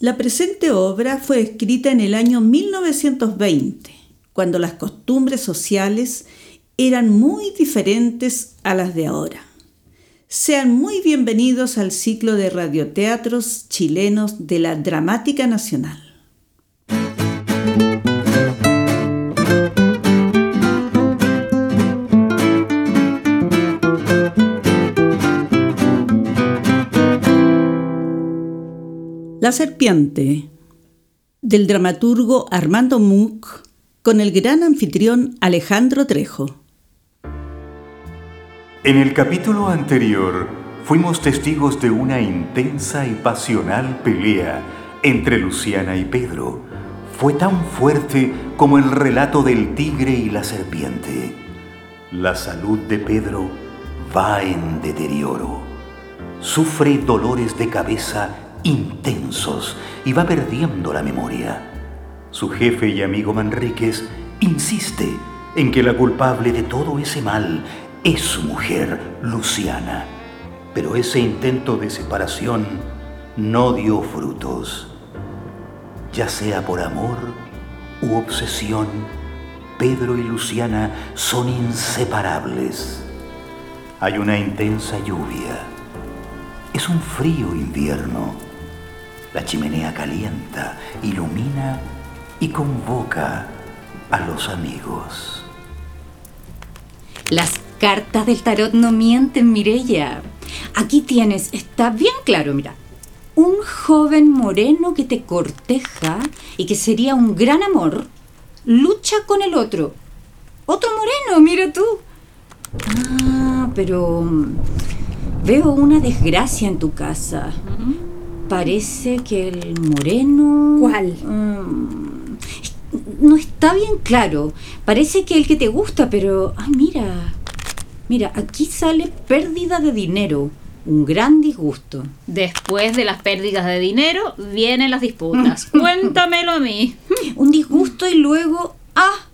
La presente obra fue escrita en el año 1920, cuando las costumbres sociales eran muy diferentes a las de ahora. Sean muy bienvenidos al ciclo de radioteatros chilenos de la Dramática Nacional. La serpiente, del dramaturgo Armando Muck, con el gran anfitrión Alejandro Trejo. En el capítulo anterior fuimos testigos de una intensa y pasional pelea entre Luciana y Pedro. Fue tan fuerte como el relato del tigre y la serpiente. La salud de Pedro va en deterioro. Sufre dolores de cabeza intensos y va perdiendo la memoria. Su jefe y amigo Manríquez insiste en que la culpable de todo ese mal es su mujer, Luciana. Pero ese intento de separación no dio frutos. Ya sea por amor u obsesión, Pedro y Luciana son inseparables. Hay una intensa lluvia. Es un frío invierno la chimenea calienta, ilumina y convoca a los amigos. Las cartas del tarot no mienten, Mirella. Aquí tienes, está bien claro, mira. Un joven moreno que te corteja y que sería un gran amor, lucha con el otro. Otro moreno, mira tú. Ah, pero mm, veo una desgracia en tu casa. Parece que el moreno... ¿Cuál? Mm, no está bien claro. Parece que el que te gusta, pero... Ah, mira. Mira, aquí sale pérdida de dinero. Un gran disgusto. Después de las pérdidas de dinero, vienen las disputas. Cuéntamelo a mí. Un disgusto y luego... ¡Ah!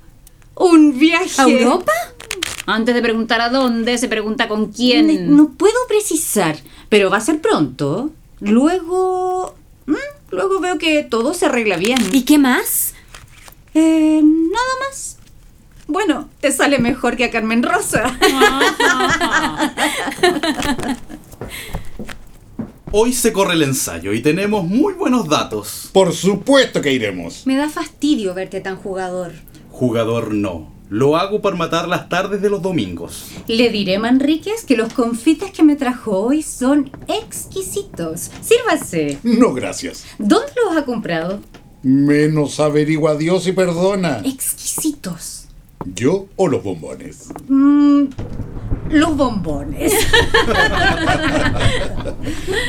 Un viaje. ¿A Europa? Antes de preguntar a dónde, se pregunta con quién. No, no puedo precisar, pero va a ser pronto. Luego... Luego veo que todo se arregla bien. ¿Y qué más? Eh, nada más. Bueno, te sale mejor que a Carmen Rosa. Hoy se corre el ensayo y tenemos muy buenos datos. Por supuesto que iremos. Me da fastidio verte tan jugador. Jugador no. Lo hago para matar las tardes de los domingos. Le diré, Manríquez, que los confites que me trajo hoy son exquisitos. Sírvase. No, gracias. ¿Dónde los ha comprado? Menos averigua Dios y perdona. Exquisitos. ¿Yo o los bombones? Mm, los bombones.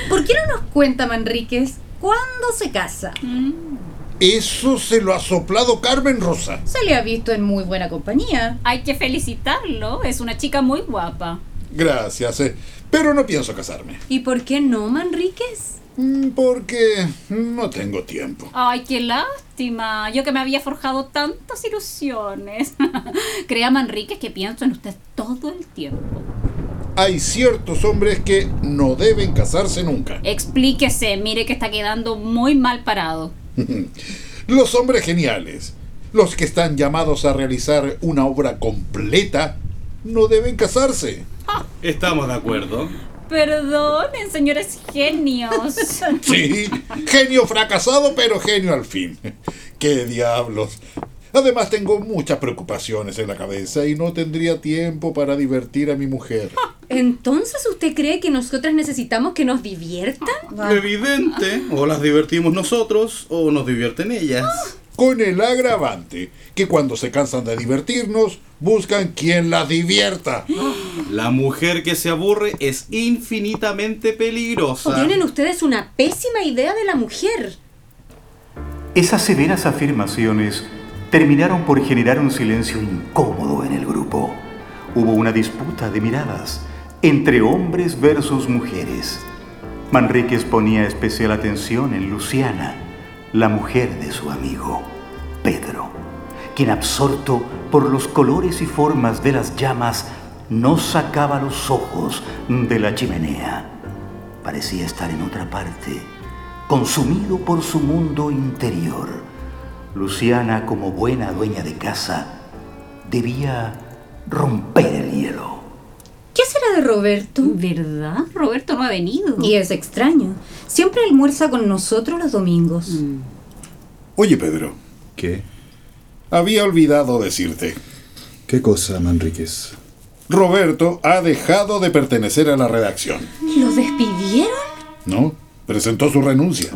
¿Por qué no nos cuenta, Manríquez, cuándo se casa? Eso se lo ha soplado Carmen Rosa. Se le ha visto en muy buena compañía. Hay que felicitarlo. Es una chica muy guapa. Gracias, eh, pero no pienso casarme. ¿Y por qué no, Manríquez? Mm, Porque no tengo tiempo. Ay, qué lástima. Yo que me había forjado tantas ilusiones. Crea, Manríquez, que pienso en usted todo el tiempo. Hay ciertos hombres que no deben casarse nunca. Explíquese, mire que está quedando muy mal parado. Los hombres geniales, los que están llamados a realizar una obra completa, no deben casarse. Estamos de acuerdo. Perdonen, señores genios. Sí, genio fracasado, pero genio al fin. ¡Qué diablos! Además tengo muchas preocupaciones en la cabeza y no tendría tiempo para divertir a mi mujer. Entonces, ¿usted cree que nosotras necesitamos que nos diviertan? Evidente. O las divertimos nosotros o nos divierten ellas. Con el agravante que cuando se cansan de divertirnos, buscan quien las divierta. La mujer que se aburre es infinitamente peligrosa. Tienen ustedes una pésima idea de la mujer. Esas severas afirmaciones terminaron por generar un silencio incómodo en el grupo. Hubo una disputa de miradas entre hombres versus mujeres. Manríquez ponía especial atención en Luciana, la mujer de su amigo, Pedro, quien absorto por los colores y formas de las llamas no sacaba los ojos de la chimenea. Parecía estar en otra parte, consumido por su mundo interior. Luciana, como buena dueña de casa, debía romper el hielo. ¿Qué será de Roberto? ¿Verdad? Roberto no ha venido. Y es extraño. Siempre almuerza con nosotros los domingos. Oye, Pedro, ¿Qué? había olvidado decirte. ¿Qué cosa, Manríquez? Roberto ha dejado de pertenecer a la redacción. ¿Lo despidieron? ¿No? Presentó su renuncia.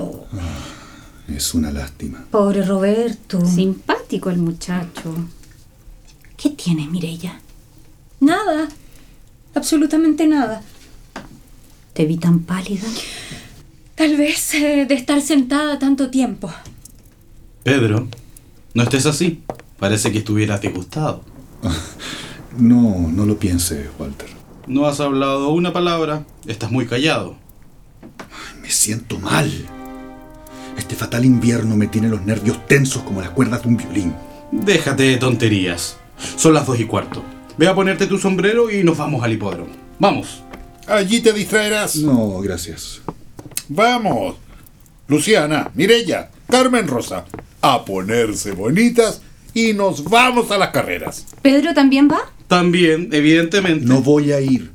Es una lástima. Pobre Roberto. Simpático el muchacho. ¿Qué tienes, Mirella? Nada. Absolutamente nada. Te vi tan pálida. Tal vez eh, de estar sentada tanto tiempo. Pedro, no estés así. Parece que estuvieras disgustado. No, no lo piense, Walter. No has hablado una palabra. Estás muy callado. Me siento mal. Este fatal invierno me tiene los nervios tensos como las cuerdas de un violín. Déjate de tonterías. Son las dos y cuarto. Ve a ponerte tu sombrero y nos vamos al hipódromo. Vamos. Allí te distraerás. No, gracias. Vamos. Luciana, Mirella, Carmen Rosa, a ponerse bonitas y nos vamos a las carreras. ¿Pedro también va? También, evidentemente. No voy a ir.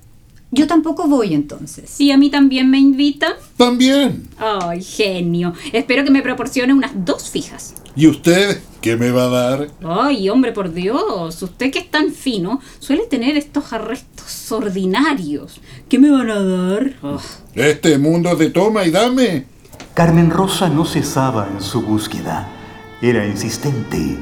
Yo tampoco voy entonces. ¿Y a mí también me invitan? También. Ay, genio. Espero que me proporcione unas dos fijas. ¿Y usted qué me va a dar? Ay, hombre, por Dios. Usted que es tan fino suele tener estos arrestos ordinarios. ¿Qué me van a dar? Oh, Este mundo de toma y dame. Carmen Rosa no cesaba en su búsqueda. Era insistente.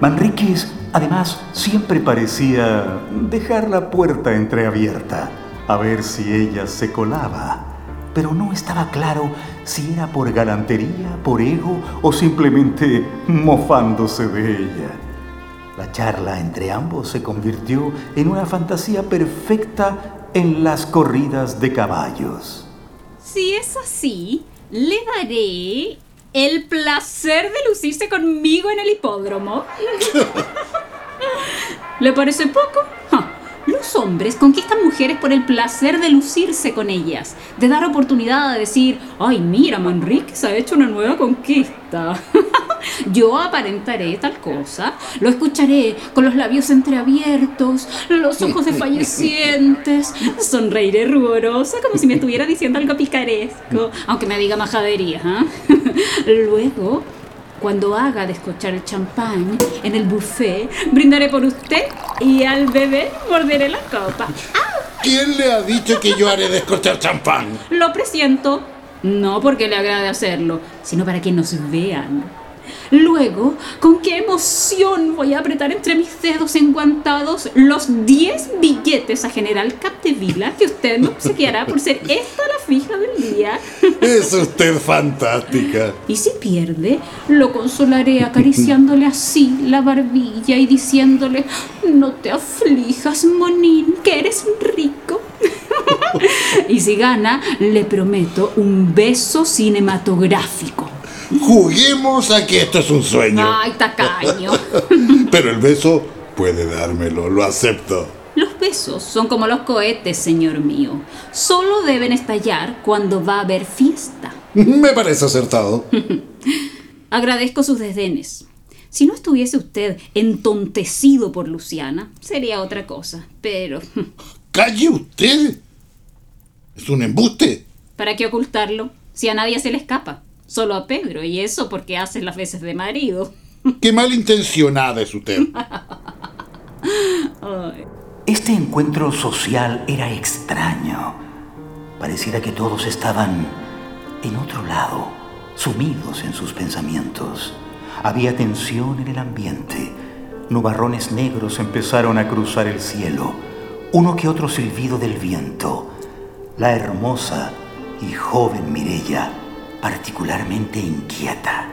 Manríquez, además, siempre parecía dejar la puerta entreabierta, a ver si ella se colaba. Pero no estaba claro si era por galantería, por ego o simplemente mofándose de ella. La charla entre ambos se convirtió en una fantasía perfecta en las corridas de caballos. Si es así, le daré el placer de lucirse conmigo en el hipódromo. ¿Le parece poco? Los hombres conquistan mujeres por el placer de lucirse con ellas, de dar oportunidad de decir, ay, mira, Manríquez ha hecho una nueva conquista. Yo aparentaré tal cosa, lo escucharé con los labios entreabiertos, los ojos desfallecientes, sonreiré ruborosa como si me estuviera diciendo algo picaresco, aunque me diga majadería. ¿ah? Luego, cuando haga descochar el champán en el buffet, brindaré por usted y al bebé morderé la copa. ¿Quién le ha dicho que yo haré descorchar champán? Lo presiento, no porque le agrade hacerlo, sino para que nos vean. Luego, con qué emoción voy a apretar entre mis dedos enguantados los 10 billetes a General Capdevila que usted me obsequiará por ser esta la fija del día. Es usted fantástica. Y si pierde, lo consolaré acariciándole así la barbilla y diciéndole, no te aflijas, Monín, que eres rico. y si gana, le prometo un beso cinematográfico. Juguemos a que esto es un sueño. Ay, tacaño. Pero el beso puede dármelo, lo acepto. Los besos son como los cohetes, señor mío. Solo deben estallar cuando va a haber fiesta. Me parece acertado. Agradezco sus desdenes. Si no estuviese usted entontecido por Luciana, sería otra cosa. Pero, Calle usted. Es un embuste. ¿para qué ocultarlo? Si a nadie se le escapa. Solo a Pedro, y eso porque hace las veces de marido. Qué malintencionada es usted. Este encuentro social era extraño. Pareciera que todos estaban en otro lado, sumidos en sus pensamientos. Había tensión en el ambiente. Nubarrones negros empezaron a cruzar el cielo. Uno que otro silbido del viento. La hermosa y joven Mirella, particularmente inquieta,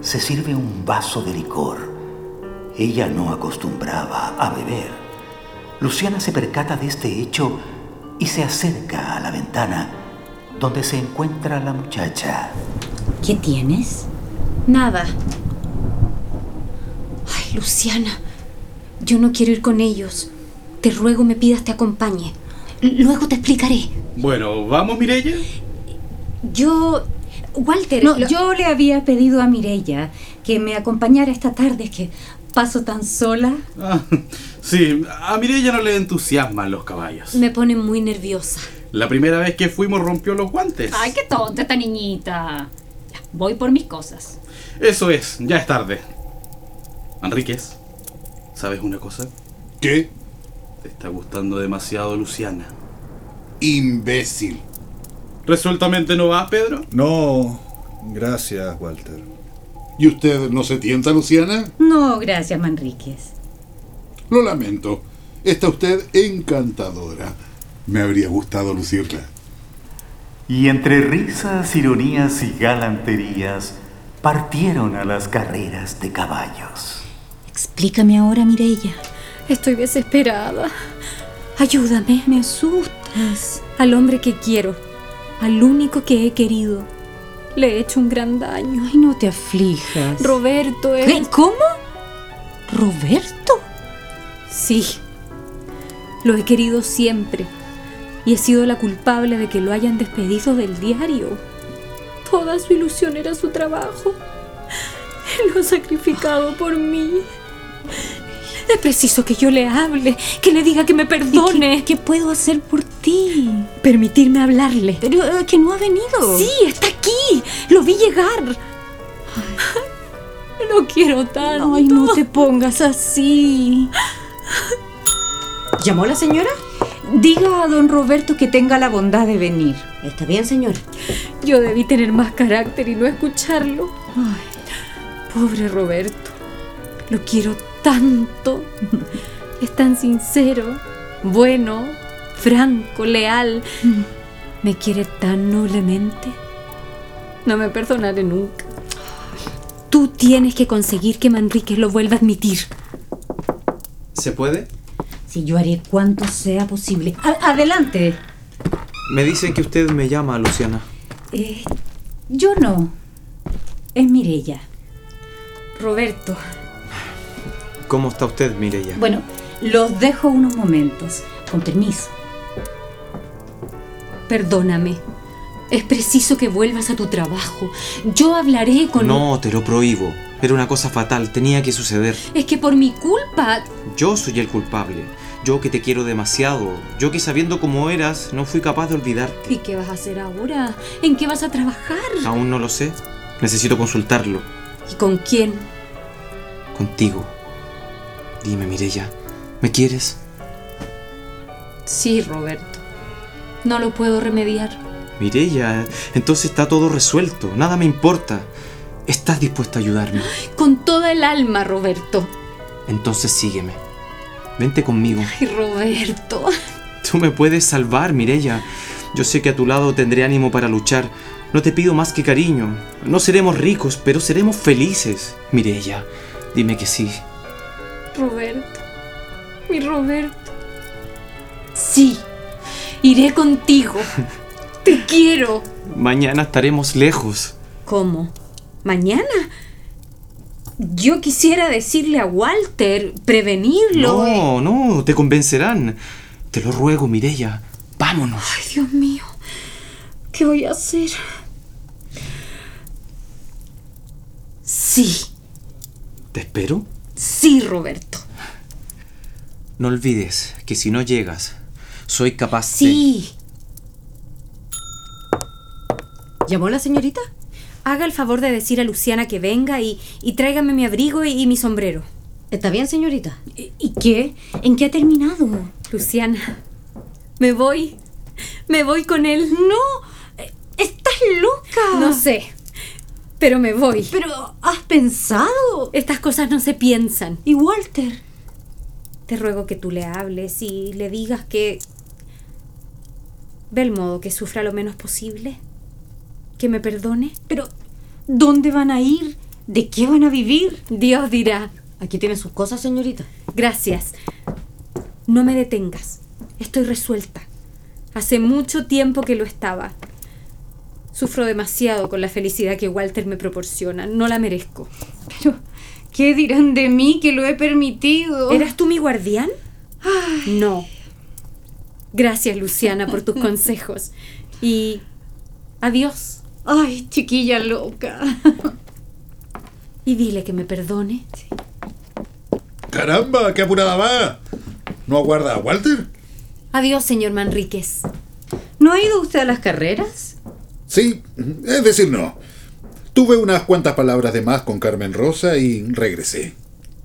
se sirve un vaso de licor. Ella no acostumbraba a beber. Luciana se percata de este hecho y se acerca a la ventana donde se encuentra la muchacha. ¿Qué tienes? Nada. Ay, Luciana, yo no quiero ir con ellos. Te ruego me pidas te acompañe. L- Luego te explicaré. Bueno, ¿vamos, Mirella? Yo... Walter, No, lo- yo le había pedido a Mirella que me acompañara esta tarde, es que paso tan sola. Ah, sí, a Mireya no le entusiasman los caballos. Me pone muy nerviosa. La primera vez que fuimos rompió los guantes. Ay, qué tonta esta niñita. Ya, voy por mis cosas. Eso es, ya es tarde. Enríquez, ¿sabes una cosa? ¿Qué? Te está gustando demasiado Luciana. Imbécil. ¿Resueltamente no vas, Pedro? No, gracias, Walter. ¿Y usted no se tienta, Luciana? No, gracias, Manríquez. Lo lamento. Está usted encantadora. Me habría gustado lucirla. Y entre risas, ironías y galanterías, partieron a las carreras de caballos. Explícame ahora, Mirella. Estoy desesperada. Ayúdame. Me asustas. Al hombre que quiero. Al único que he querido. Le he hecho un gran daño. Ay, no te aflijas. Roberto es... ¿Qué? ¿Cómo? ¿Roberto? Sí. Lo he querido siempre. Y he sido la culpable de que lo hayan despedido del diario. Toda su ilusión era su trabajo. Él lo ha sacrificado por mí. Es preciso que yo le hable, que le diga que me ¿Y perdone. ¿Qué, qué puedo hacer por ti? Permitirme hablarle. Pero eh, que no ha venido. Sí, está aquí. Lo vi llegar. Lo quiero tanto. Ay, no te pongas así. ¿Llamó la señora? Diga a don Roberto que tenga la bondad de venir. Está bien, señor. Yo debí tener más carácter y no escucharlo. Pobre Roberto. Lo quiero tanto. Es tan sincero, bueno, franco, leal. Me quiere tan noblemente. No me perdonaré nunca. Tú tienes que conseguir que Manrique lo vuelva a admitir. ¿Se puede? Si yo haré cuanto sea posible. A- adelante. Me dicen que usted me llama, Luciana. Eh, yo no. Es Mirella. Roberto, ¿Cómo está usted, Mireya? Bueno, los dejo unos momentos. Con permiso. perdóname. Es preciso que vuelvas a tu trabajo. Yo hablaré con... No, te lo prohíbo. Era una cosa fatal, tenía que suceder. Es que por mi culpa... Yo soy el culpable. Yo que te quiero demasiado. Yo que sabiendo cómo eras, no fui capaz de olvidarte. ¿Y qué vas a hacer ahora? ¿En qué vas a trabajar? Aún no lo sé. Necesito consultarlo. ¿Y con quién? Contigo. Dime, Mireya, ¿me quieres? Sí, Roberto. No lo puedo remediar. Mireya, entonces está todo resuelto. Nada me importa. ¿Estás dispuesta a ayudarme? Con toda el alma, Roberto. Entonces sígueme. Vente conmigo. Ay, Roberto. Tú me puedes salvar, Mireya. Yo sé que a tu lado tendré ánimo para luchar. No te pido más que cariño. No seremos ricos, pero seremos felices. Mireya, dime que sí. Roberto. Mi Roberto. Sí. Iré contigo. Te quiero. Mañana estaremos lejos. ¿Cómo? ¿Mañana? Yo quisiera decirle a Walter, prevenirlo. No, no, te convencerán. Te lo ruego, Mireya. Vámonos. Ay, Dios mío. ¿Qué voy a hacer? Sí, ¿Te espero? Sí, Roberto. No olvides que si no llegas, soy capaz Sí. ¿Llamó la señorita? Haga el favor de decir a Luciana que venga y, y tráigame mi abrigo y, y mi sombrero. ¿Está bien, señorita? ¿Y y qué? ¿En qué ha terminado? Luciana, me voy. Me voy con él. No, estás loca. No sé, pero me voy. Pero, ¿has pensado? Estas cosas no se piensan. ¿Y Walter? Te ruego que tú le hables y le digas que... Ve el modo que sufra lo menos posible. Que me perdone. Pero, ¿dónde van a ir? ¿De qué van a vivir? Dios dirá. Aquí tiene sus cosas, señorita. Gracias. No me detengas. Estoy resuelta. Hace mucho tiempo que lo estaba. Sufro demasiado con la felicidad que Walter me proporciona. No la merezco. Pero, ¿qué dirán de mí que lo he permitido? ¿Eras tú mi guardián? No. Gracias, Luciana, por tus consejos. Y adiós. Ay, chiquilla loca. Y dile que me perdone. ¡Caramba! ¡Qué apurada va! ¿No aguarda a Walter? Adiós, señor Manríquez. ¿No ha ido usted a las carreras? Sí, es decir, no. Tuve unas cuantas palabras de más con Carmen Rosa y regresé.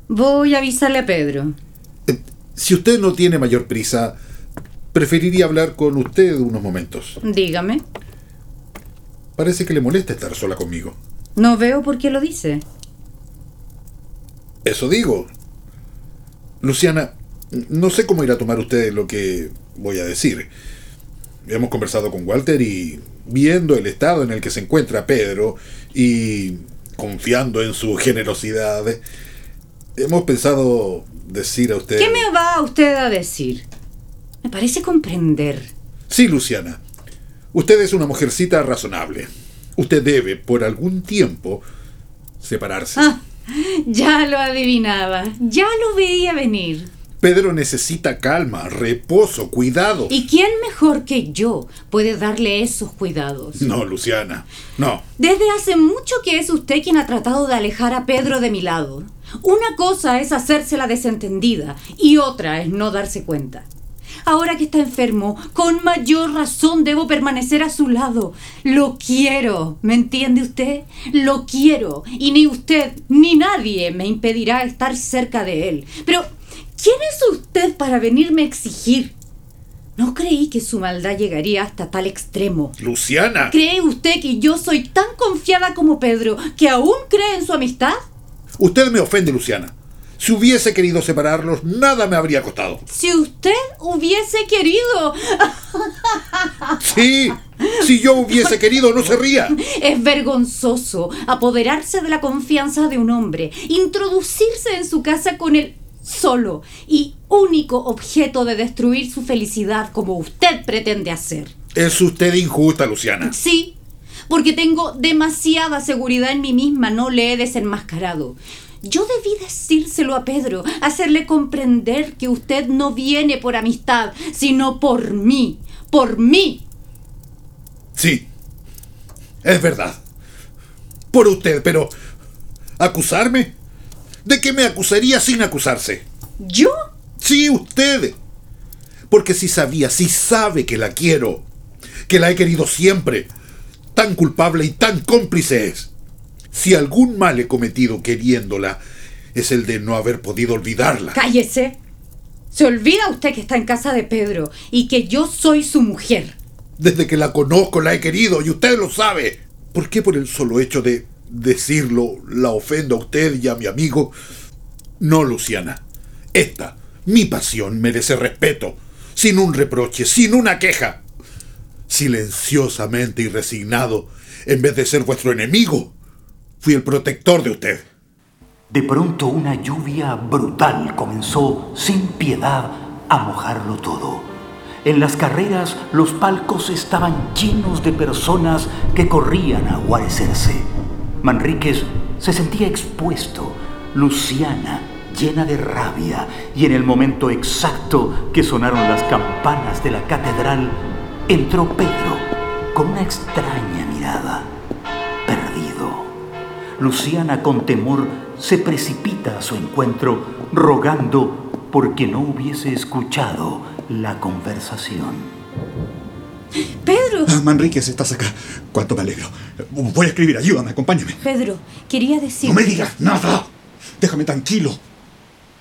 Voy a avisarle a Pedro. Eh, Si usted no tiene mayor prisa, preferiría hablar con usted unos momentos. Dígame. Parece que le molesta estar sola conmigo. No veo por qué lo dice. Eso digo. Luciana, no sé cómo irá a tomar usted lo que voy a decir. Hemos conversado con Walter y viendo el estado en el que se encuentra Pedro y confiando en su generosidad, hemos pensado decir a usted... ¿Qué me va usted a decir? Me parece comprender. Sí, Luciana. Usted es una mujercita razonable. Usted debe, por algún tiempo, separarse. Ah, ya lo adivinaba. Ya lo veía venir. Pedro necesita calma, reposo, cuidado. ¿Y quién mejor que yo puede darle esos cuidados? No, Luciana. No. Desde hace mucho que es usted quien ha tratado de alejar a Pedro de mi lado. Una cosa es hacerse la desentendida y otra es no darse cuenta. Ahora que está enfermo, con mayor razón debo permanecer a su lado. Lo quiero, ¿me entiende usted? Lo quiero y ni usted ni nadie me impedirá estar cerca de él. Pero, ¿quién es usted para venirme a exigir? No creí que su maldad llegaría hasta tal extremo. Luciana. ¿Cree usted que yo soy tan confiada como Pedro que aún cree en su amistad? Usted me ofende, Luciana. Si hubiese querido separarlos, nada me habría costado. Si usted hubiese querido. Sí, si yo hubiese querido, no se ría. Es vergonzoso apoderarse de la confianza de un hombre, introducirse en su casa con el solo y único objeto de destruir su felicidad como usted pretende hacer. Es usted injusta, Luciana. Sí, porque tengo demasiada seguridad en mí misma, no le he desenmascarado. Yo debí decírselo a Pedro, hacerle comprender que usted no viene por amistad, sino por mí, por mí. Sí, es verdad. Por usted, pero... ¿Acusarme? ¿De qué me acusaría sin acusarse? ¿Yo? Sí, usted. Porque si sabía, si sabe que la quiero, que la he querido siempre, tan culpable y tan cómplice es. Si algún mal he cometido queriéndola, es el de no haber podido olvidarla. Cállese. Se olvida usted que está en casa de Pedro y que yo soy su mujer. Desde que la conozco la he querido y usted lo sabe. ¿Por qué por el solo hecho de decirlo la ofendo a usted y a mi amigo? No, Luciana. Esta, mi pasión, merece respeto, sin un reproche, sin una queja. Silenciosamente y resignado, en vez de ser vuestro enemigo, fui el protector de usted. De pronto una lluvia brutal comenzó sin piedad a mojarlo todo. En las carreras los palcos estaban llenos de personas que corrían a guarecerse. Manríquez se sentía expuesto, Luciana llena de rabia y en el momento exacto que sonaron las campanas de la catedral, entró Pedro con una extraña mirada, perdido. Luciana con temor se precipita a su encuentro rogando porque no hubiese escuchado la conversación. Pedro. Ah, Manríquez, estás acá. Cuánto me alegro. Voy a escribir, ayúdame, acompáñame. Pedro, quería decir... No me digas nada. Déjame tranquilo.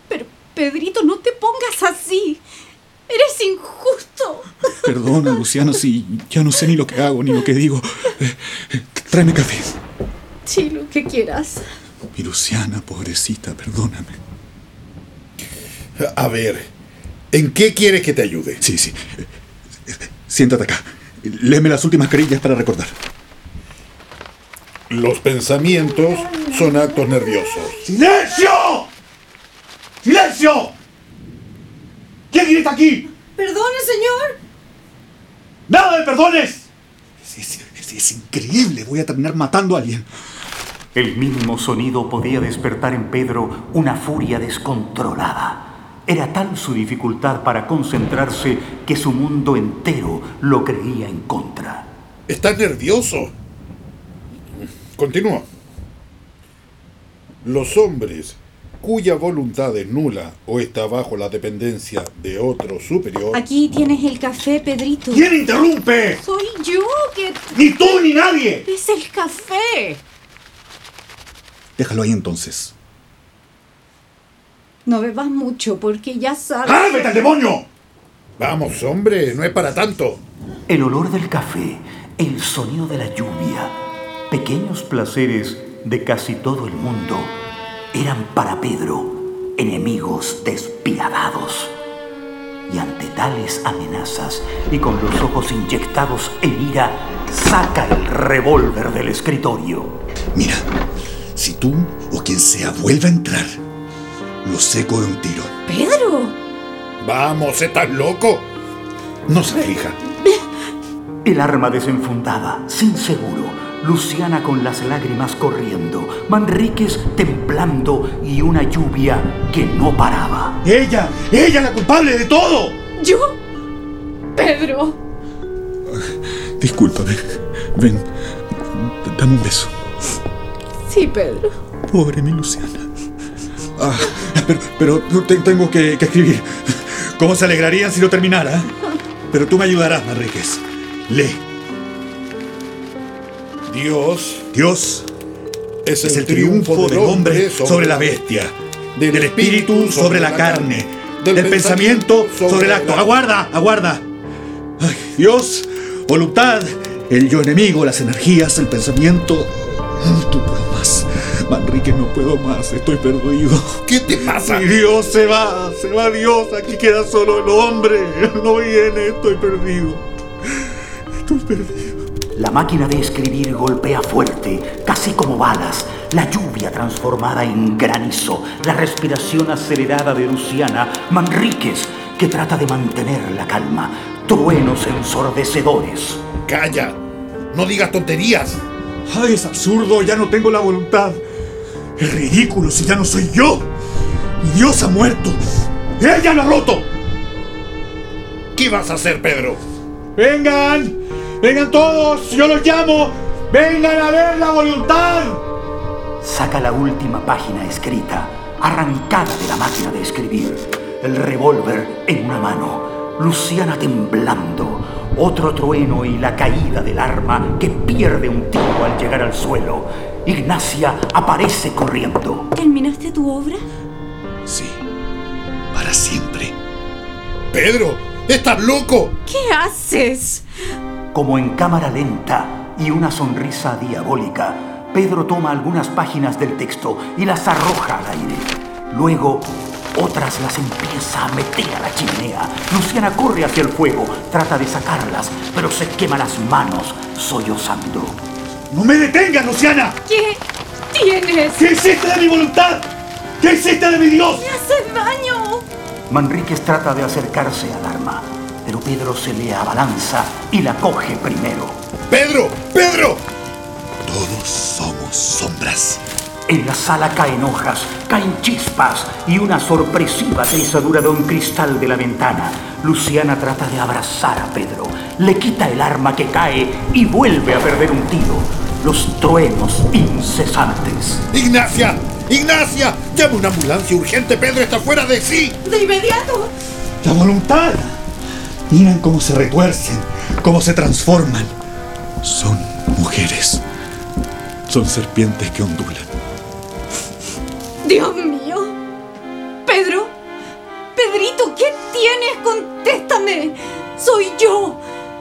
Pero, Pedrito, no te pongas así. Eres injusto. Perdona, Luciano, si ya no sé ni lo que hago ni lo que digo. Eh, eh, tráeme café. Sí, lo que quieras. Mi Luciana, pobrecita, perdóname. A ver, ¿en qué quieres que te ayude? Sí, sí. Siéntate acá. Léeme las últimas carillas para recordar. Los pensamientos son actos nerviosos. ¡Silencio! ¡Silencio! ¿Quién grita aquí? Perdone, señor. ¡Nada de perdones! Es, es- es- es increíble. Voy a terminar matando a alguien. El mínimo sonido podía despertar en Pedro una furia descontrolada. Era tal su dificultad para concentrarse que su mundo entero lo creía en contra. ¿Estás nervioso? Continúa. Los hombres cuya voluntad es nula o está bajo la dependencia de otro superior. Aquí tienes el café, Pedrito. ¿Quién interrumpe? Soy yo que... Ni tú ni nadie. Es el café. Déjalo ahí entonces. No bebas mucho porque ya sabes... ¡Ah, vete al demonio! Vamos, hombre, no es para tanto. El olor del café, el sonido de la lluvia, pequeños placeres de casi todo el mundo eran para Pedro enemigos despiadados. Y ante tales amenazas y con los ojos inyectados en ira, saca el revólver del escritorio. Mira, si tú o quien sea vuelva a entrar, lo seco de un tiro. Pedro. Vamos, ¿estás loco? No se aflija. El arma desenfundada, sin seguro, Luciana con las lágrimas corriendo, Manríquez temblando y una lluvia que no paraba. ¡Ella! ¡Ella la culpable de todo! ¿Yo? Pedro. Discúlpame. Ven, dame un beso. Sí, Pedro. Pobre mi Luciana. Ah, pero, pero te- tengo que, que escribir. ¿Cómo se alegrarían si lo terminara? Pero tú me ayudarás, Manríquez. Lee. Dios Dios es el, es el triunfo del hombre sobre la bestia, del espíritu sobre la carne, del pensamiento sobre el acto. Aguarda, aguarda. Ay, Dios, voluntad, el yo enemigo, las energías, el pensamiento. No puedo más. Manrique, no puedo más. Estoy perdido. ¿Qué te pasa? Si Dios se va, se va Dios. Aquí queda solo el hombre. No viene, estoy perdido. Estoy perdido. La máquina de escribir golpea fuerte, casi como balas. La lluvia transformada en granizo, la respiración acelerada de Luciana, Manríquez, que trata de mantener la calma, truenos ensordecedores. Calla. No digas tonterías. Ay, es absurdo, ya no tengo la voluntad. Es ridículo si ya no soy yo. Mi Dios ha muerto. Ella lo ha roto. ¿Qué vas a hacer, Pedro? Vengan, vengan todos, yo los llamo. Vengan a ver la voluntad. Saca la última página escrita, arrancada de la máquina de escribir, el revólver en una mano, Luciana temblando, otro trueno y la caída del arma que pierde un tiro al llegar al suelo. Ignacia aparece corriendo. ¿Terminaste tu obra? Sí, para siempre. Pedro, estás loco. ¿Qué haces? Como en cámara lenta y una sonrisa diabólica, Pedro toma algunas páginas del texto y las arroja al aire. Luego, otras las empieza a meter a la chimenea. Luciana corre hacia el fuego, trata de sacarlas, pero se quema las manos sollozando. ¡No me detengas, Luciana! ¿Qué tienes? ¿Qué hiciste de mi voluntad? ¿Qué hiciste de mi Dios? ¡Me haces daño! Manríquez trata de acercarse al arma, pero Pedro se le abalanza y la coge primero. Pedro, Pedro. Todos somos sombras. En la sala caen hojas, caen chispas y una sorpresiva trizadura de un cristal de la ventana. Luciana trata de abrazar a Pedro, le quita el arma que cae y vuelve a perder un tiro. Los truenos incesantes. Ignacia, Ignacia, llama una ambulancia urgente. Pedro está fuera de sí. ¡De inmediato! La voluntad. Miren cómo se retuercen, cómo se transforman. Son mujeres. Son serpientes que ondulan. ¡Dios mío! ¡Pedro! ¡Pedrito! ¿Qué tienes? ¡Contéstame! ¡Soy yo!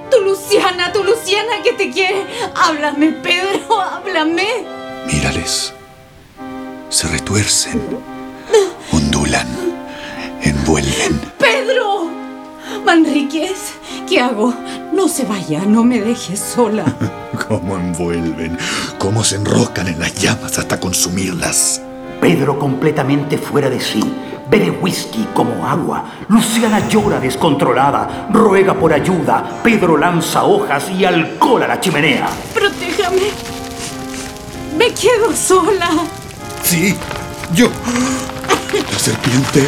¡Tu Luciana! ¡Tu Luciana que te quiere! ¡Háblame, Pedro! ¡Háblame! Mírales. Se retuercen, ondulan, envuelven. ¡Pedro! Manríquez, ¿qué hago? No se vaya, no me dejes sola. Cómo envuelven, cómo se enroscan en las llamas hasta consumirlas. Pedro completamente fuera de sí. Bebe whisky como agua. Luciana llora descontrolada. Ruega por ayuda. Pedro lanza hojas y alcohol a la chimenea. Protéjame. Me quedo sola. Sí, yo. La serpiente.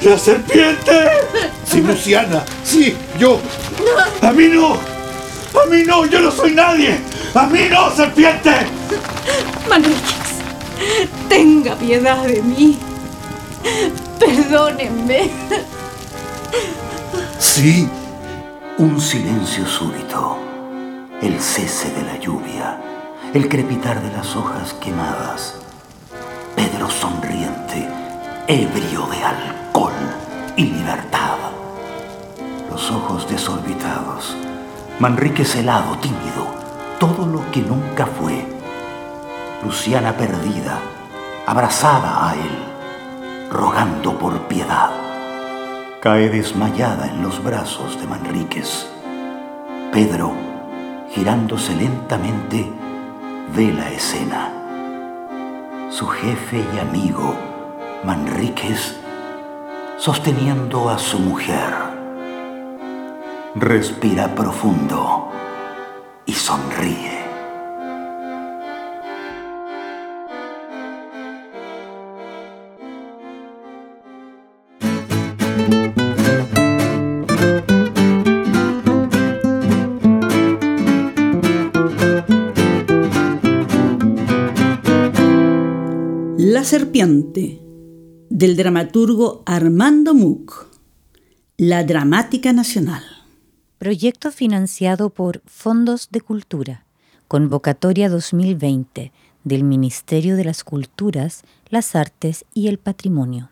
¡La serpiente! Sí, Luciana. Sí, yo. ¡A mí no! ¡A mí no! ¡Yo no soy nadie! ¡A mí no, serpiente! Manríquez, tenga piedad de mí. Perdónenme. Sí. Un silencio súbito, el cese de la lluvia, el crepitar de las hojas quemadas. Pedro sonriente, ebrio de alcohol y libertad. Los ojos desorbitados, Manríquez helado, tímido, todo lo que nunca fue. Luciana perdida, abrazada a él, rogando por piedad. Cae desmayada en los brazos de Manríquez. Pedro, girándose lentamente, ve la escena. Su jefe y amigo, Manríquez, sosteniendo a su mujer. Respira profundo y sonríe. Serpiente del dramaturgo Armando Muck. La Dramática Nacional. Proyecto financiado por Fondos de Cultura. Convocatoria 2020 del Ministerio de las Culturas, las Artes y el Patrimonio.